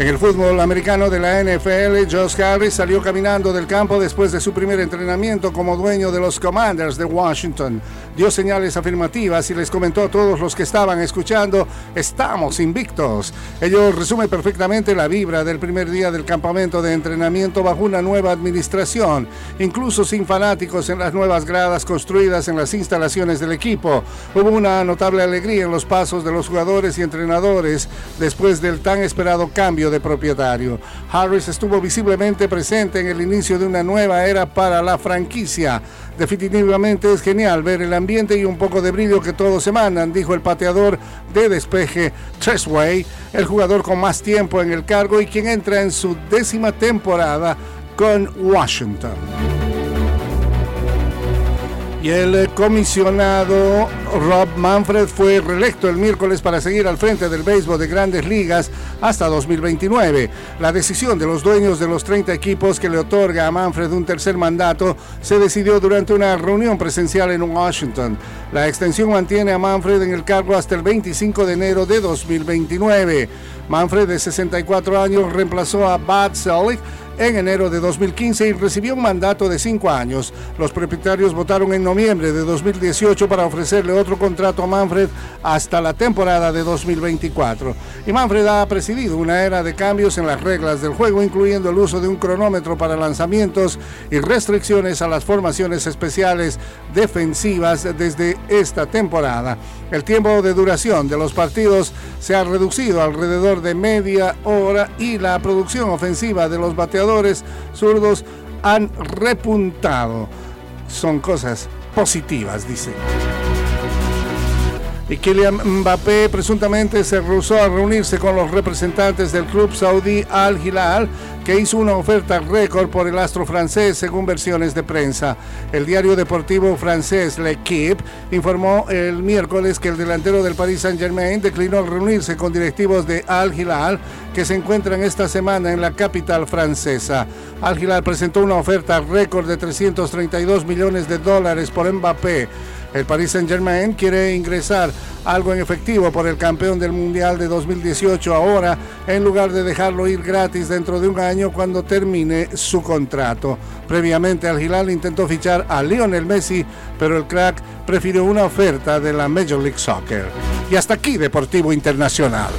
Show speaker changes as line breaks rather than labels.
En el fútbol americano de la NFL, Josh Harris salió caminando del campo después de su primer entrenamiento como dueño de los Commanders de Washington. Dio señales afirmativas y les comentó a todos los que estaban escuchando, estamos invictos. Ello resume perfectamente la vibra del primer día del campamento de entrenamiento bajo una nueva administración, incluso sin fanáticos en las nuevas gradas construidas en las instalaciones del equipo. Hubo una notable alegría en los pasos de los jugadores y entrenadores después del tan esperado cambio de propietario. Harris estuvo visiblemente presente en el inicio de una nueva era para la franquicia. Definitivamente es genial ver el ambiente y un poco de brillo que todos emanan, dijo el pateador de despeje Tresway, el jugador con más tiempo en el cargo y quien entra en su décima temporada con Washington. Y el comisionado Rob Manfred fue reelecto el miércoles para seguir al frente del béisbol de grandes ligas hasta 2029. La decisión de los dueños de los 30 equipos que le otorga a Manfred un tercer mandato se decidió durante una reunión presencial en Washington. La extensión mantiene a Manfred en el cargo hasta el 25 de enero de 2029. Manfred, de 64 años, reemplazó a Bud Selig en enero de 2015 y recibió un mandato de cinco años. Los propietarios votaron en noviembre de 2018 para ofrecerle otro contrato a Manfred hasta la temporada de 2024. Y Manfred ha presidido una era de cambios en las reglas del juego, incluyendo el uso de un cronómetro para lanzamientos y restricciones a las formaciones especiales defensivas desde esta temporada. El tiempo de duración de los partidos se ha reducido alrededor de media hora y la producción ofensiva de los bateadores zurdos han repuntado. Son cosas positivas, dice. Y Kylian Mbappé presuntamente se rehusó a reunirse con los representantes del club saudí Al Hilal que hizo una oferta récord por el astro francés según versiones de prensa. El diario deportivo francés L'Equipe informó el miércoles que el delantero del Paris Saint-Germain declinó reunirse con directivos de Al Hilal que se encuentran esta semana en la capital francesa. Al Hilal presentó una oferta récord de 332 millones de dólares por Mbappé. El Paris Saint-Germain quiere ingresar algo en efectivo por el campeón del Mundial de 2018 ahora, en lugar de dejarlo ir gratis dentro de un año cuando termine su contrato. Previamente Al Hilal intentó fichar a Lionel Messi, pero el crack prefirió una oferta de la Major League Soccer. Y hasta aquí Deportivo Internacional.